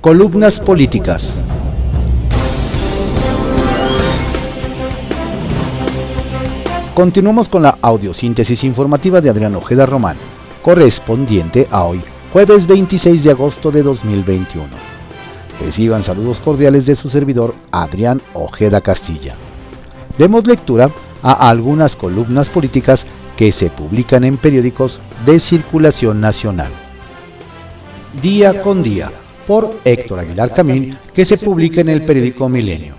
Columnas políticas. Continuamos con la audiosíntesis informativa de Adrián Ojeda Román, correspondiente a hoy, jueves 26 de agosto de 2021. Reciban saludos cordiales de su servidor Adrián Ojeda Castilla. Demos lectura a algunas columnas políticas que se publican en periódicos de circulación nacional. Día con día, por Héctor Aguilar Camín, que se publica en el periódico Milenio.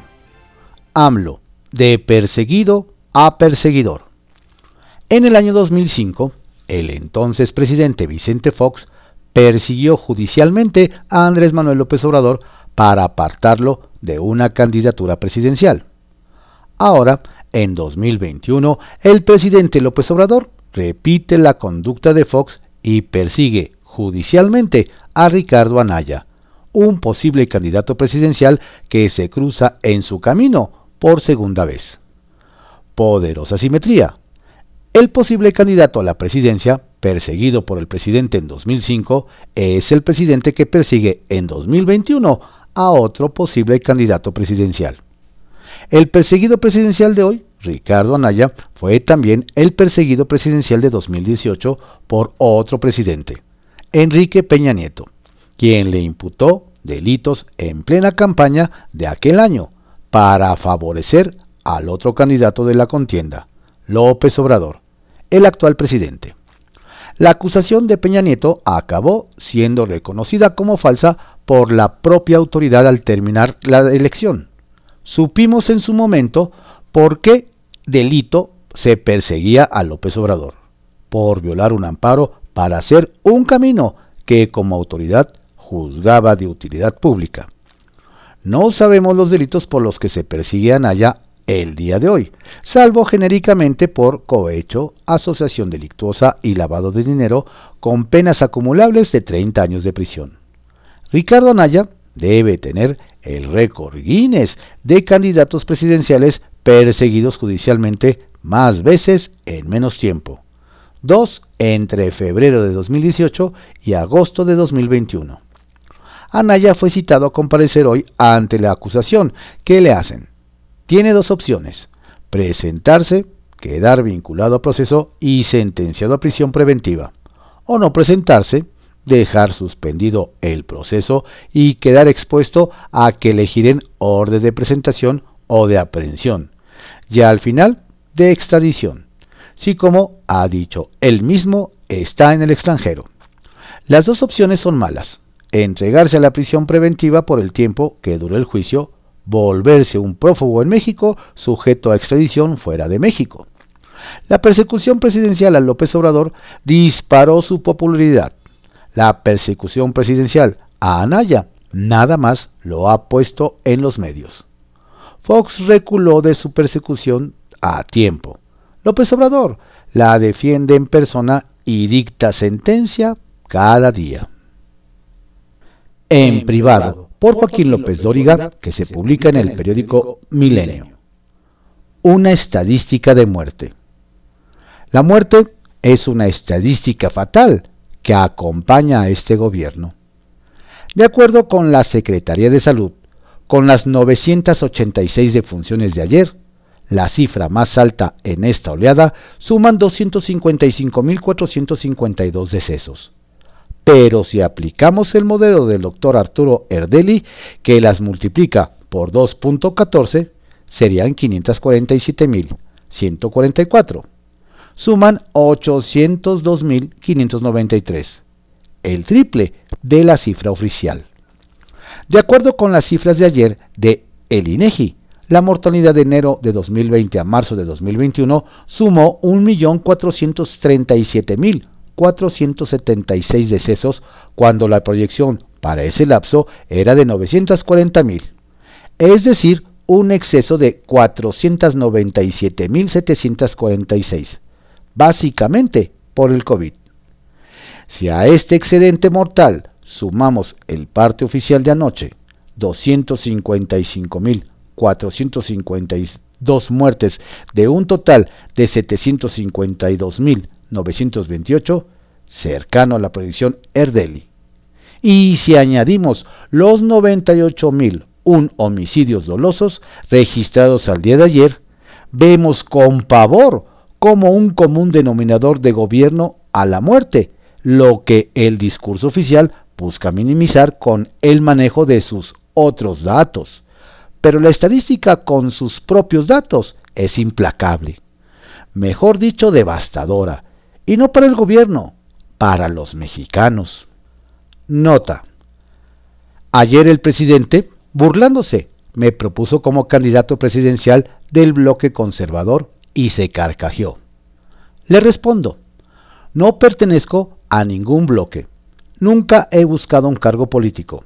AMLO, de perseguido a perseguidor. En el año 2005, el entonces presidente Vicente Fox persiguió judicialmente a Andrés Manuel López Obrador para apartarlo de una candidatura presidencial. Ahora, en 2021, el presidente López Obrador repite la conducta de Fox y persigue judicialmente a Ricardo Anaya, un posible candidato presidencial que se cruza en su camino por segunda vez. Poderosa simetría. El posible candidato a la presidencia, perseguido por el presidente en 2005, es el presidente que persigue en 2021 a otro posible candidato presidencial. El perseguido presidencial de hoy, Ricardo Anaya, fue también el perseguido presidencial de 2018 por otro presidente, Enrique Peña Nieto, quien le imputó delitos en plena campaña de aquel año para favorecer al otro candidato de la contienda, López Obrador, el actual presidente. La acusación de Peña Nieto acabó siendo reconocida como falsa por la propia autoridad al terminar la elección. Supimos en su momento por qué delito se perseguía a López Obrador, por violar un amparo para hacer un camino que como autoridad juzgaba de utilidad pública. No sabemos los delitos por los que se persigue a Naya el día de hoy, salvo genéricamente por cohecho, asociación delictuosa y lavado de dinero con penas acumulables de 30 años de prisión. Ricardo Anaya debe tener el récord Guinness de candidatos presidenciales perseguidos judicialmente más veces en menos tiempo. Dos entre febrero de 2018 y agosto de 2021. Anaya fue citado a comparecer hoy ante la acusación. Que le hacen. Tiene dos opciones, presentarse, quedar vinculado a proceso y sentenciado a prisión preventiva, o no presentarse, dejar suspendido el proceso y quedar expuesto a que le giren orden de presentación o de aprehensión, y al final de extradición, si como ha dicho él mismo está en el extranjero. Las dos opciones son malas, entregarse a la prisión preventiva por el tiempo que duró el juicio, volverse un prófugo en México sujeto a extradición fuera de México. La persecución presidencial a López Obrador disparó su popularidad la persecución presidencial a Anaya nada más lo ha puesto en los medios. Fox reculó de su persecución a tiempo. López Obrador la defiende en persona y dicta sentencia cada día. En privado, por Joaquín López Dóriga, que se publica en el periódico Milenio. Una estadística de muerte. La muerte es una estadística fatal que acompaña a este gobierno. De acuerdo con la Secretaría de Salud, con las 986 defunciones de ayer, la cifra más alta en esta oleada suman 255.452 decesos. Pero si aplicamos el modelo del doctor Arturo Erdeli, que las multiplica por 2.14, serían 547.144 suman 802.593, el triple de la cifra oficial. De acuerdo con las cifras de ayer de el INEGI, la mortalidad de enero de 2020 a marzo de 2021 sumó 1.437.476 decesos cuando la proyección para ese lapso era de 940.000, es decir, un exceso de 497.746 básicamente por el COVID. Si a este excedente mortal sumamos el parte oficial de anoche, 255.452 muertes de un total de 752.928, cercano a la predicción Erdeli, Y si añadimos los 98.001 homicidios dolosos registrados al día de ayer, vemos con pavor como un común denominador de gobierno a la muerte, lo que el discurso oficial busca minimizar con el manejo de sus otros datos. Pero la estadística con sus propios datos es implacable, mejor dicho, devastadora, y no para el gobierno, para los mexicanos. Nota. Ayer el presidente, burlándose, me propuso como candidato presidencial del bloque conservador y se carcajeó. Le respondo, no pertenezco a ningún bloque. Nunca he buscado un cargo político.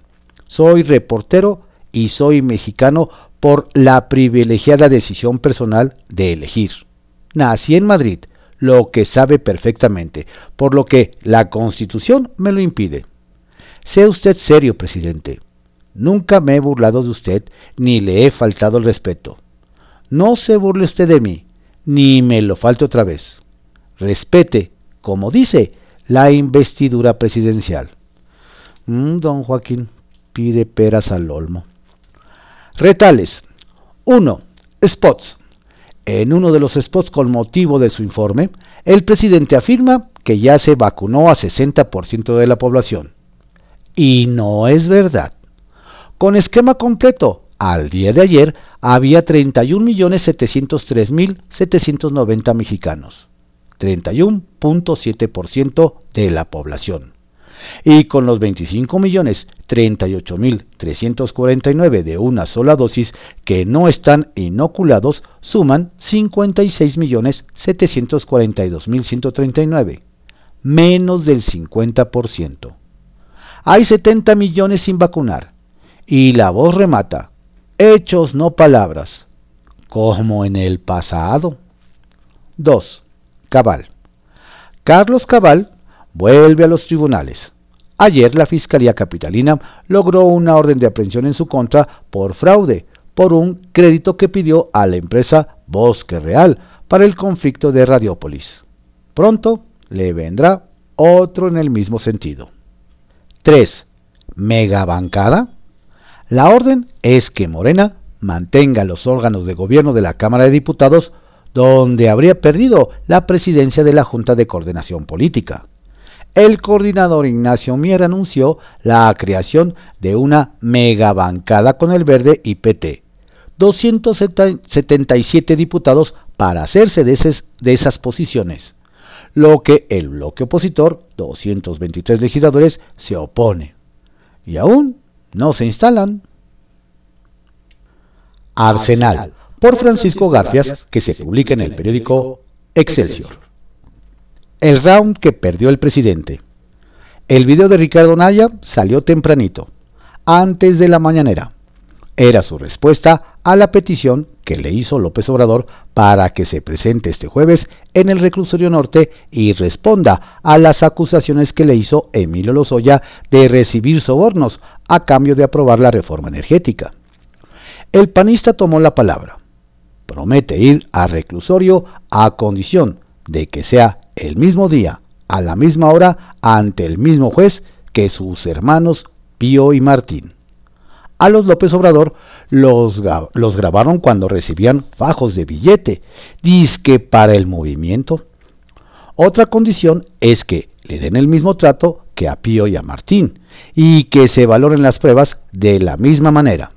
Soy reportero y soy mexicano por la privilegiada decisión personal de elegir. Nací en Madrid, lo que sabe perfectamente, por lo que la Constitución me lo impide. Sea usted serio, presidente. Nunca me he burlado de usted ni le he faltado el respeto. No se burle usted de mí, ni me lo falte otra vez. Respete, como dice, la investidura presidencial. Mm, don Joaquín pide peras al olmo. Retales. 1. Spots. En uno de los spots con motivo de su informe, el presidente afirma que ya se vacunó a 60% de la población. Y no es verdad. Con esquema completo, al día de ayer había 31.703.790 mexicanos, 31.7% de la población y con los 25 millones 38.349 de una sola dosis que no están inoculados suman 56 millones 742.139, menos del 50%. Hay 70 millones sin vacunar y la voz remata, hechos no palabras, como en el pasado. 2. Cabal. Carlos Cabal vuelve a los tribunales. Ayer la Fiscalía Capitalina logró una orden de aprehensión en su contra por fraude, por un crédito que pidió a la empresa Bosque Real para el conflicto de Radiópolis. Pronto le vendrá otro en el mismo sentido. 3. Megabancada. La orden es que Morena mantenga los órganos de gobierno de la Cámara de Diputados donde habría perdido la presidencia de la Junta de Coordinación Política el coordinador Ignacio Mier anunció la creación de una megabancada con el verde y PT. 277 diputados para hacerse de, de esas posiciones, lo que el bloque opositor, 223 legisladores, se opone. Y aún no se instalan. Arsenal, por Francisco Garfias, que se publica en el periódico Excelsior. El round que perdió el presidente. El video de Ricardo Naya salió tempranito, antes de la mañanera. Era su respuesta a la petición que le hizo López Obrador para que se presente este jueves en el reclusorio norte y responda a las acusaciones que le hizo Emilio Lozoya de recibir sobornos a cambio de aprobar la reforma energética. El panista tomó la palabra. Promete ir a reclusorio a condición de que sea el mismo día, a la misma hora, ante el mismo juez que sus hermanos Pío y Martín. A los López Obrador los, los grabaron cuando recibían fajos de billete, disque para el movimiento. Otra condición es que le den el mismo trato que a Pío y a Martín, y que se valoren las pruebas de la misma manera.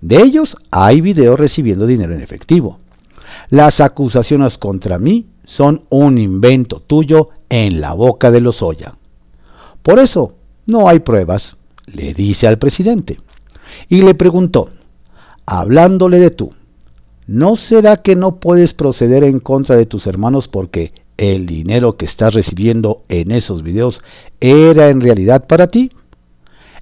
De ellos hay videos recibiendo dinero en efectivo. Las acusaciones contra mí son un invento tuyo en la boca de los Oya. Por eso no hay pruebas, le dice al presidente. Y le preguntó, hablándole de tú, ¿no será que no puedes proceder en contra de tus hermanos porque el dinero que estás recibiendo en esos videos era en realidad para ti?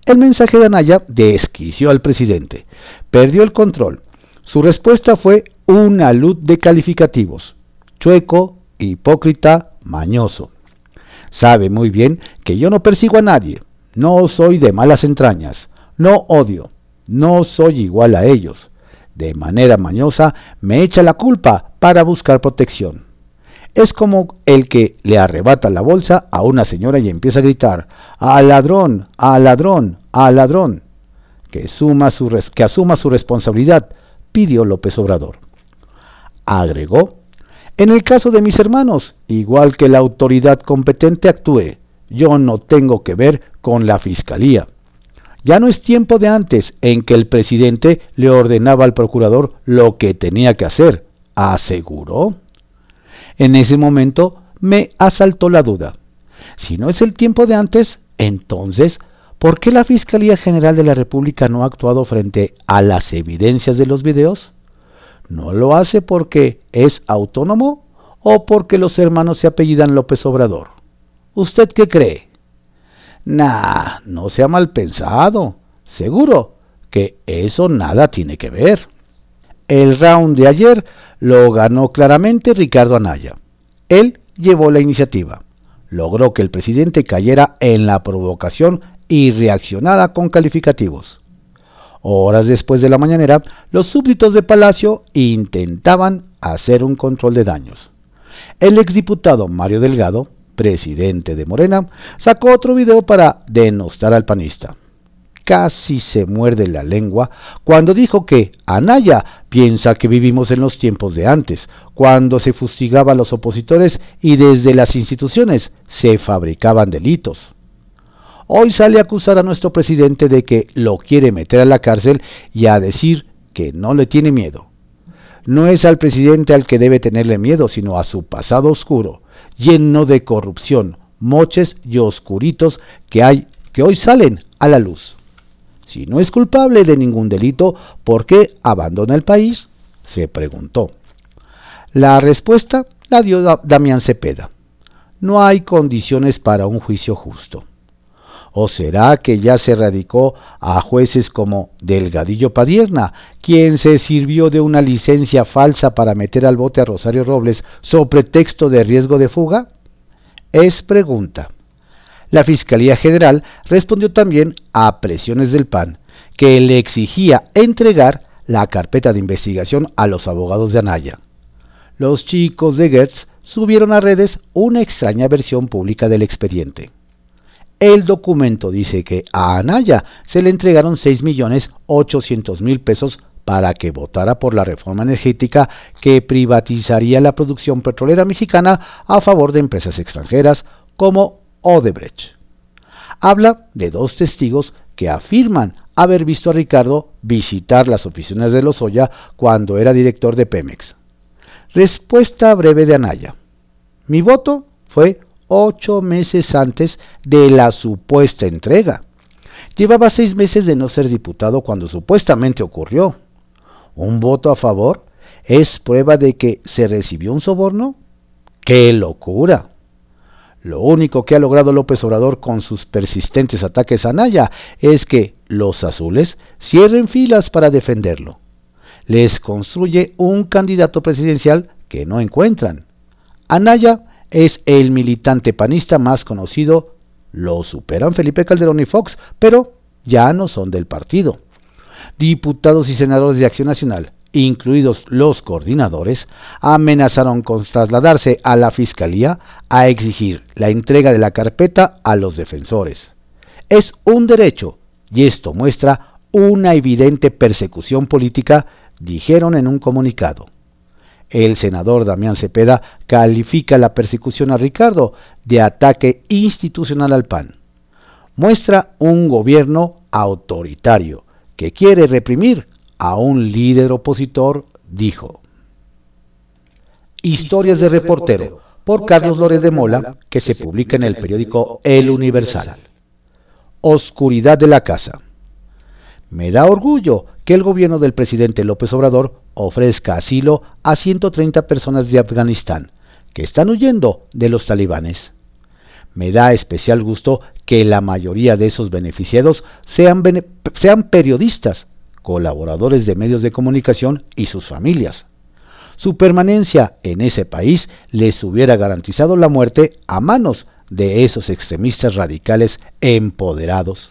El mensaje de Anaya desquició al presidente. Perdió el control. Su respuesta fue una luz de calificativos chueco, hipócrita, mañoso. Sabe muy bien que yo no persigo a nadie, no soy de malas entrañas, no odio, no soy igual a ellos. De manera mañosa me echa la culpa para buscar protección. Es como el que le arrebata la bolsa a una señora y empieza a gritar, al ladrón, al ladrón, al ladrón. Que, que asuma su responsabilidad, pidió López Obrador. Agregó, en el caso de mis hermanos, igual que la autoridad competente actúe, yo no tengo que ver con la fiscalía. Ya no es tiempo de antes en que el presidente le ordenaba al procurador lo que tenía que hacer, aseguró. En ese momento me asaltó la duda. Si no es el tiempo de antes, entonces, ¿por qué la Fiscalía General de la República no ha actuado frente a las evidencias de los videos? ¿No lo hace porque es autónomo o porque los hermanos se apellidan López Obrador? ¿Usted qué cree? Nah, no sea mal pensado. Seguro que eso nada tiene que ver. El round de ayer lo ganó claramente Ricardo Anaya. Él llevó la iniciativa. Logró que el presidente cayera en la provocación y reaccionara con calificativos. Horas después de la mañanera, los súbditos de Palacio intentaban hacer un control de daños. El exdiputado Mario Delgado, presidente de Morena, sacó otro video para denostar al panista. Casi se muerde la lengua cuando dijo que Anaya piensa que vivimos en los tiempos de antes, cuando se fustigaba a los opositores y desde las instituciones se fabricaban delitos. Hoy sale a acusar a nuestro presidente de que lo quiere meter a la cárcel y a decir que no le tiene miedo. No es al presidente al que debe tenerle miedo, sino a su pasado oscuro, lleno de corrupción, moches y oscuritos que hay que hoy salen a la luz. Si no es culpable de ningún delito, ¿por qué abandona el país? se preguntó. La respuesta la dio Damián Cepeda. No hay condiciones para un juicio justo. ¿O será que ya se radicó a jueces como Delgadillo Padierna, quien se sirvió de una licencia falsa para meter al bote a Rosario Robles sobre pretexto de riesgo de fuga? Es pregunta. La Fiscalía General respondió también a presiones del PAN, que le exigía entregar la carpeta de investigación a los abogados de Anaya. Los chicos de Gertz subieron a redes una extraña versión pública del expediente. El documento dice que a Anaya se le entregaron 6.800.000 pesos para que votara por la reforma energética que privatizaría la producción petrolera mexicana a favor de empresas extranjeras como Odebrecht. Habla de dos testigos que afirman haber visto a Ricardo visitar las oficinas de Lozoya cuando era director de Pemex. Respuesta breve de Anaya. Mi voto fue ocho meses antes de la supuesta entrega. Llevaba seis meses de no ser diputado cuando supuestamente ocurrió. ¿Un voto a favor es prueba de que se recibió un soborno? ¡Qué locura! Lo único que ha logrado López Obrador con sus persistentes ataques a Naya es que los azules cierren filas para defenderlo. Les construye un candidato presidencial que no encuentran. Anaya es el militante panista más conocido. Lo superan Felipe Calderón y Fox, pero ya no son del partido. Diputados y senadores de Acción Nacional, incluidos los coordinadores, amenazaron con trasladarse a la Fiscalía a exigir la entrega de la carpeta a los defensores. Es un derecho y esto muestra una evidente persecución política, dijeron en un comunicado. El senador Damián Cepeda califica la persecución a Ricardo de ataque institucional al PAN. Muestra un gobierno autoritario que quiere reprimir a un líder opositor, dijo. Historias de reportero por Carlos Lórez de Mola, que se publica en el periódico El Universal. Oscuridad de la casa. Me da orgullo que el gobierno del presidente López Obrador ofrezca asilo a 130 personas de Afganistán que están huyendo de los talibanes. Me da especial gusto que la mayoría de esos beneficiados sean, periodistas, colaboradores de medios de comunicación y sus familias. Su permanencia en ese país les hubiera garantizado la muerte a manos de esos extremistas radicales empoderados.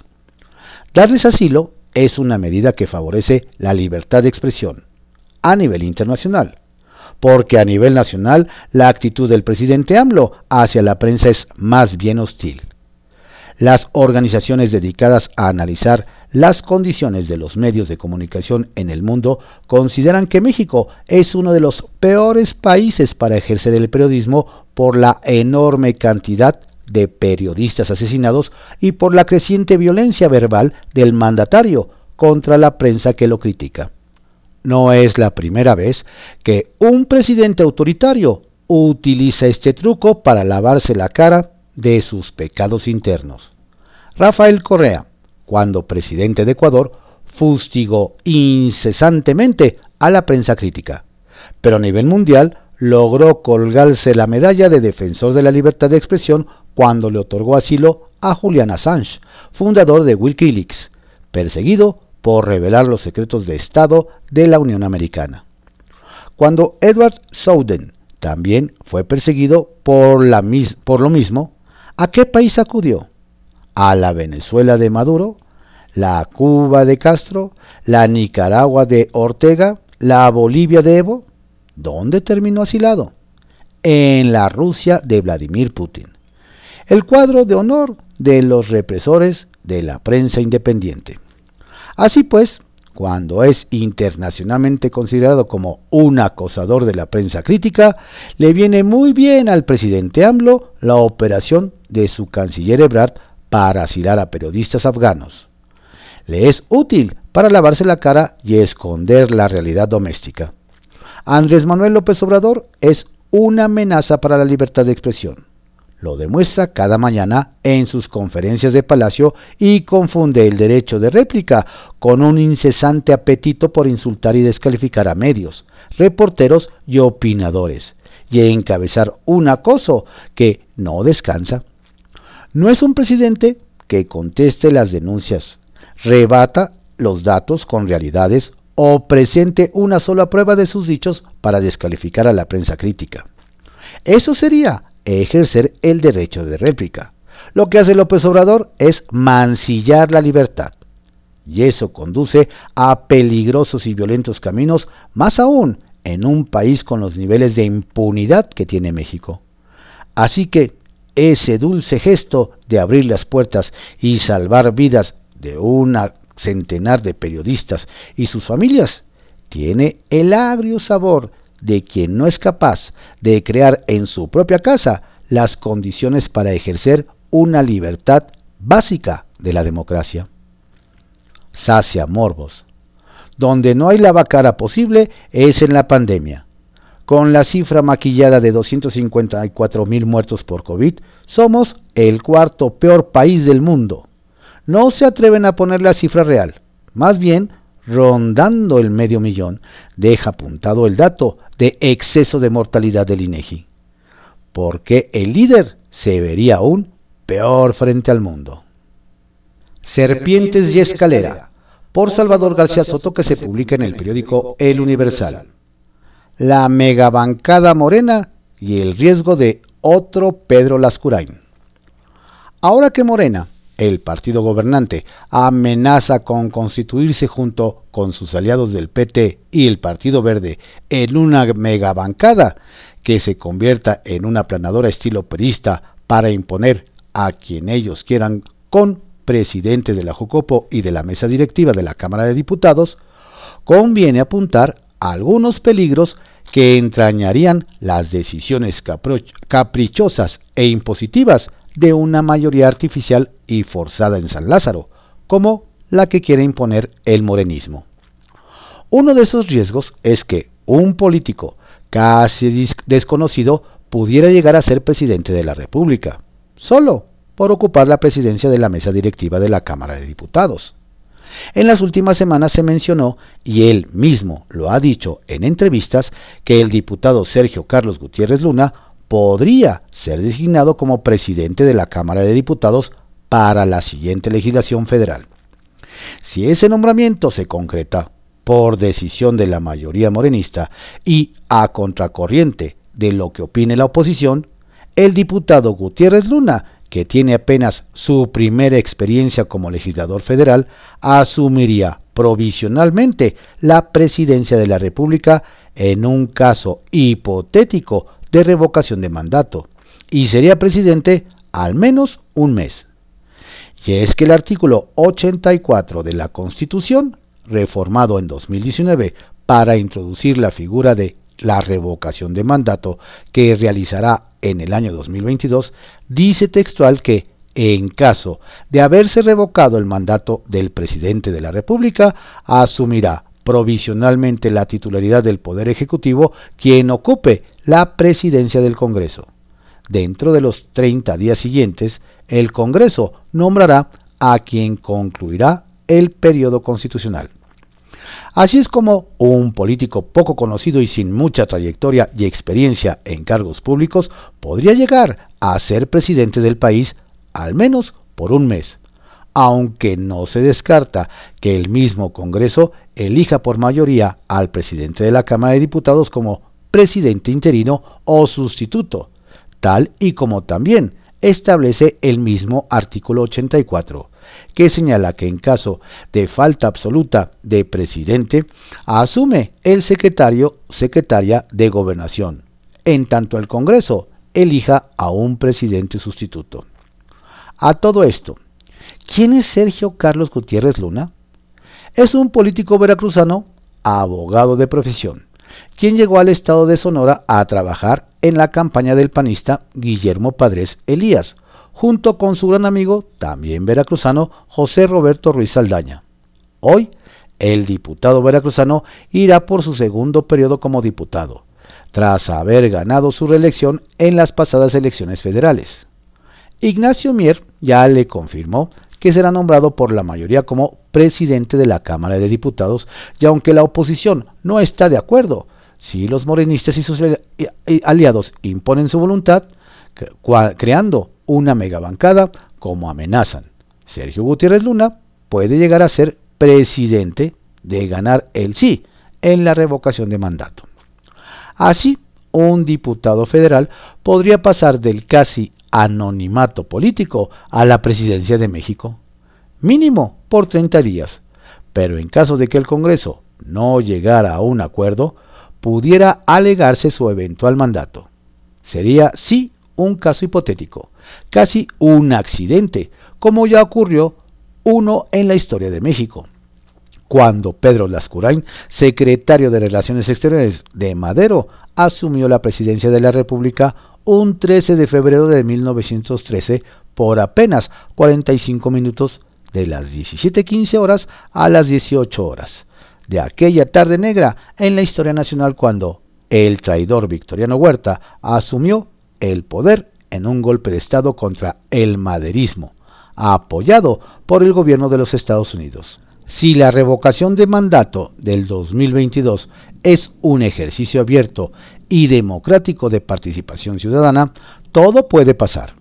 Darles asilo es una medida que favorece la libertad de expresión a nivel internacional, porque a nivel nacional la actitud del presidente AMLO hacia la prensa es más bien hostil. Las organizaciones dedicadas a analizar las condiciones de los medios de comunicación en el mundo consideran que México es uno de los peores países para ejercer el periodismo por la enorme cantidad de periodistas asesinados y por la creciente violencia verbal del mandatario contra la prensa que lo critica. No es la primera vez que un presidente autoritario utiliza este truco para lavarse la cara de sus pecados internos. Rafael Correa, cuando presidente de Ecuador, fustigó incesantemente a la prensa crítica, pero a nivel mundial logró colgarse la medalla de defensor de la libertad de expresión cuando le otorgó asilo a Julian Assange, fundador de Wikileaks, perseguido por revelar los secretos de Estado de la Unión Americana. Cuando Edward Snowden también fue perseguido por, la, por lo mismo, ¿a qué país acudió? ¿A la Venezuela de Maduro? la Cuba de Castro, la Nicaragua de Ortega, la Bolivia de Evo. ¿Dónde terminó asilado? En la Rusia de Vladimir Putin. El cuadro de honor de los represores de la prensa independiente. Así pues, cuando es internacionalmente considerado como un acosador de la prensa crítica, le viene muy bien al presidente AMLO la operación de su canciller Ebrard para asilar a periodistas afganos le es útil para lavarse la cara y esconder la realidad doméstica. Andrés Manuel López Obrador es una amenaza para la libertad de expresión. Lo demuestra cada mañana en sus conferencias de palacio y confunde el derecho de réplica con un incesante apetito por insultar y descalificar a medios, reporteros y opinadores, y encabezar un acoso que no descansa. No es un presidente que conteste las denuncias, rebata los datos con realidades o presente una sola prueba de sus dichos para descalificar a la prensa crítica. Eso sería ejercer el derecho de réplica. Lo que hace López Obrador es mancillar la libertad. Y eso conduce a peligrosos y violentos caminos, más aún en un país con los niveles de impunidad que tiene México. Así que ese dulce gesto de abrir las puertas y salvar vidas de una centenar de periodistas y sus familias tiene el agrio sabor de quien no es capaz de crear en su propia casa las condiciones para ejercer una libertad básica de la democracia. Sacia Morbos. Donde no hay lavacara posible es en la pandemia. Con la cifra maquillada de 254 mil muertos por COVID, somos el cuarto peor país del mundo no se atreven a poner la cifra real. Más bien, rondando el medio millón, deja apuntado el dato de exceso de mortalidad del INEGI. Porque el líder se vería aún peor frente al mundo. Serpientes y Escalera, por Salvador García Soto, que se publica en el periódico El Universal. La megabancada morena y el riesgo de otro Pedro Lascurain. Ahora que Morena el partido gobernante amenaza con constituirse junto con sus aliados del PT y el Partido Verde en una megabancada que se convierta en una planadora estilo perista para imponer a quien ellos quieran con presidente de la Jucopo y de la mesa directiva de la Cámara de Diputados, conviene apuntar algunos peligros que entrañarían las decisiones caprichosas e impositivas de una mayoría artificial y forzada en San Lázaro, como la que quiere imponer el morenismo. Uno de esos riesgos es que un político casi desconocido pudiera llegar a ser presidente de la República, solo por ocupar la presidencia de la mesa directiva de la Cámara de Diputados. En las últimas semanas se mencionó, y él mismo lo ha dicho en entrevistas, que el diputado Sergio Carlos Gutiérrez Luna podría ser designado como presidente de la Cámara de Diputados para la siguiente legislación federal. Si ese nombramiento se concreta por decisión de la mayoría morenista y a contracorriente de lo que opine la oposición, el diputado Gutiérrez Luna, que tiene apenas su primera experiencia como legislador federal, asumiría provisionalmente la presidencia de la República en un caso hipotético de revocación de mandato y sería presidente al menos un mes. Y es que el artículo 84 de la Constitución, reformado en 2019 para introducir la figura de la revocación de mandato que realizará en el año 2022, dice textual que en caso de haberse revocado el mandato del presidente de la República, asumirá provisionalmente la titularidad del Poder Ejecutivo quien ocupe la presidencia del Congreso. Dentro de los 30 días siguientes, el Congreso nombrará a quien concluirá el periodo constitucional. Así es como un político poco conocido y sin mucha trayectoria y experiencia en cargos públicos podría llegar a ser presidente del país al menos por un mes, aunque no se descarta que el mismo Congreso elija por mayoría al presidente de la Cámara de Diputados como presidente interino o sustituto, tal y como también establece el mismo artículo 84, que señala que en caso de falta absoluta de presidente, asume el secretario secretaria de gobernación, en tanto el Congreso elija a un presidente sustituto. A todo esto, ¿quién es Sergio Carlos Gutiérrez Luna? Es un político veracruzano, abogado de profesión, quien llegó al estado de Sonora a trabajar en la campaña del panista Guillermo Padres Elías, junto con su gran amigo, también veracruzano, José Roberto Ruiz Saldaña. Hoy, el diputado veracruzano irá por su segundo periodo como diputado, tras haber ganado su reelección en las pasadas elecciones federales. Ignacio Mier ya le confirmó que será nombrado por la mayoría como presidente de la Cámara de Diputados y aunque la oposición no está de acuerdo, si los morenistas y sus aliados imponen su voluntad, creando una megabancada como amenazan. Sergio Gutiérrez Luna puede llegar a ser presidente de ganar el sí en la revocación de mandato. Así, un diputado federal podría pasar del casi anonimato político a la presidencia de México, mínimo por 30 días, pero en caso de que el Congreso no llegara a un acuerdo, pudiera alegarse su eventual mandato. Sería, sí, un caso hipotético, casi un accidente, como ya ocurrió uno en la historia de México. Cuando Pedro Lascurain, secretario de Relaciones Exteriores de Madero, asumió la presidencia de la República un 13 de febrero de 1913 por apenas 45 minutos de las 17.15 horas a las 18 horas de aquella tarde negra en la historia nacional cuando el traidor Victoriano Huerta asumió el poder en un golpe de Estado contra el maderismo, apoyado por el gobierno de los Estados Unidos. Si la revocación de mandato del 2022 es un ejercicio abierto y democrático de participación ciudadana, todo puede pasar.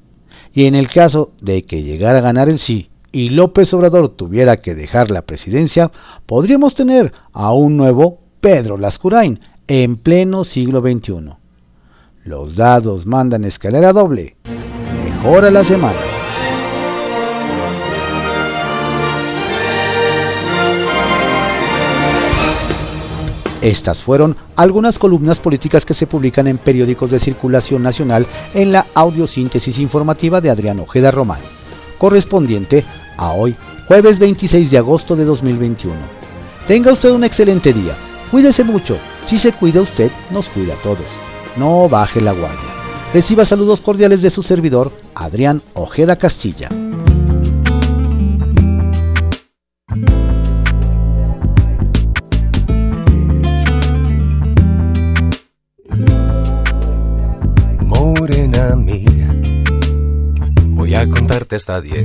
Y en el caso de que llegara a ganar el sí y López Obrador tuviera que dejar la presidencia, podríamos tener a un nuevo Pedro Lascurain en pleno siglo XXI. Los dados mandan escalera doble. Mejora la semana. Estas fueron algunas columnas políticas que se publican en periódicos de circulación nacional en la audiosíntesis informativa de Adrián Ojeda Román, correspondiente a hoy, jueves 26 de agosto de 2021. Tenga usted un excelente día. Cuídese mucho. Si se cuida usted, nos cuida a todos. No baje la guardia. Reciba saludos cordiales de su servidor, Adrián Ojeda Castilla. contarte hasta diez.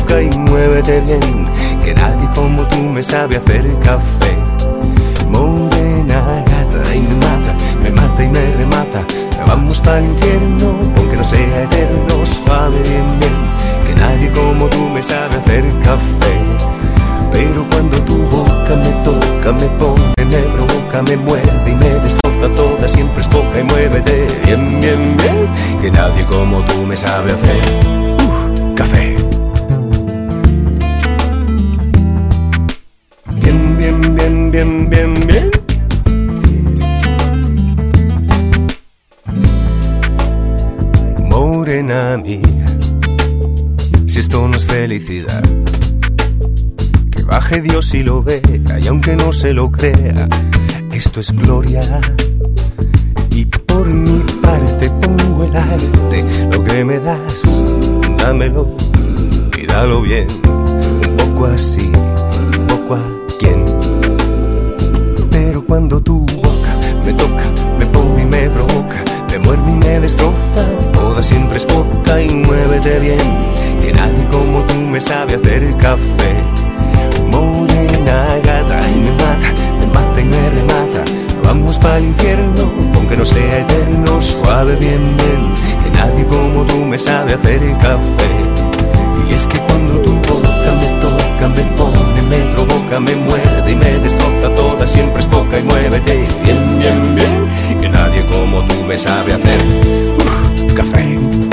y muévete bien, que nadie como tú me sabe hacer café. Morena gata y me mata, me mata y me remata. Vamos para el infierno, aunque no sea eterno, suave bien bien, que nadie como tú me sabe hacer café. Pero cuando tu boca me toca, me pone, me provoca, me muerde y me destroza toda, siempre es poca y muévete bien, bien, bien, que nadie como tú me sabe hacer uh, café. Si esto no es felicidad, que baje Dios y lo vea, y aunque no se lo crea, esto es gloria. Y por mi parte pongo el arte, lo que me das, dámelo y dalo bien, un poco así, un poco a quien. Pero cuando tu boca me toca, muerde y me destroza, toda siempre es poca y muévete bien, que nadie como tú me sabe hacer café. Morena gata y me mata, me mata y me remata. Vamos para el infierno, aunque no sea eterno, suave bien bien, que nadie como tú me sabe hacer café. Y es que cuando tu boca me toca, me pone, me provoca, me muerde y me destroza toda, siempre es poca y muévete bien, bien, bien, como tú me sabe hacer café.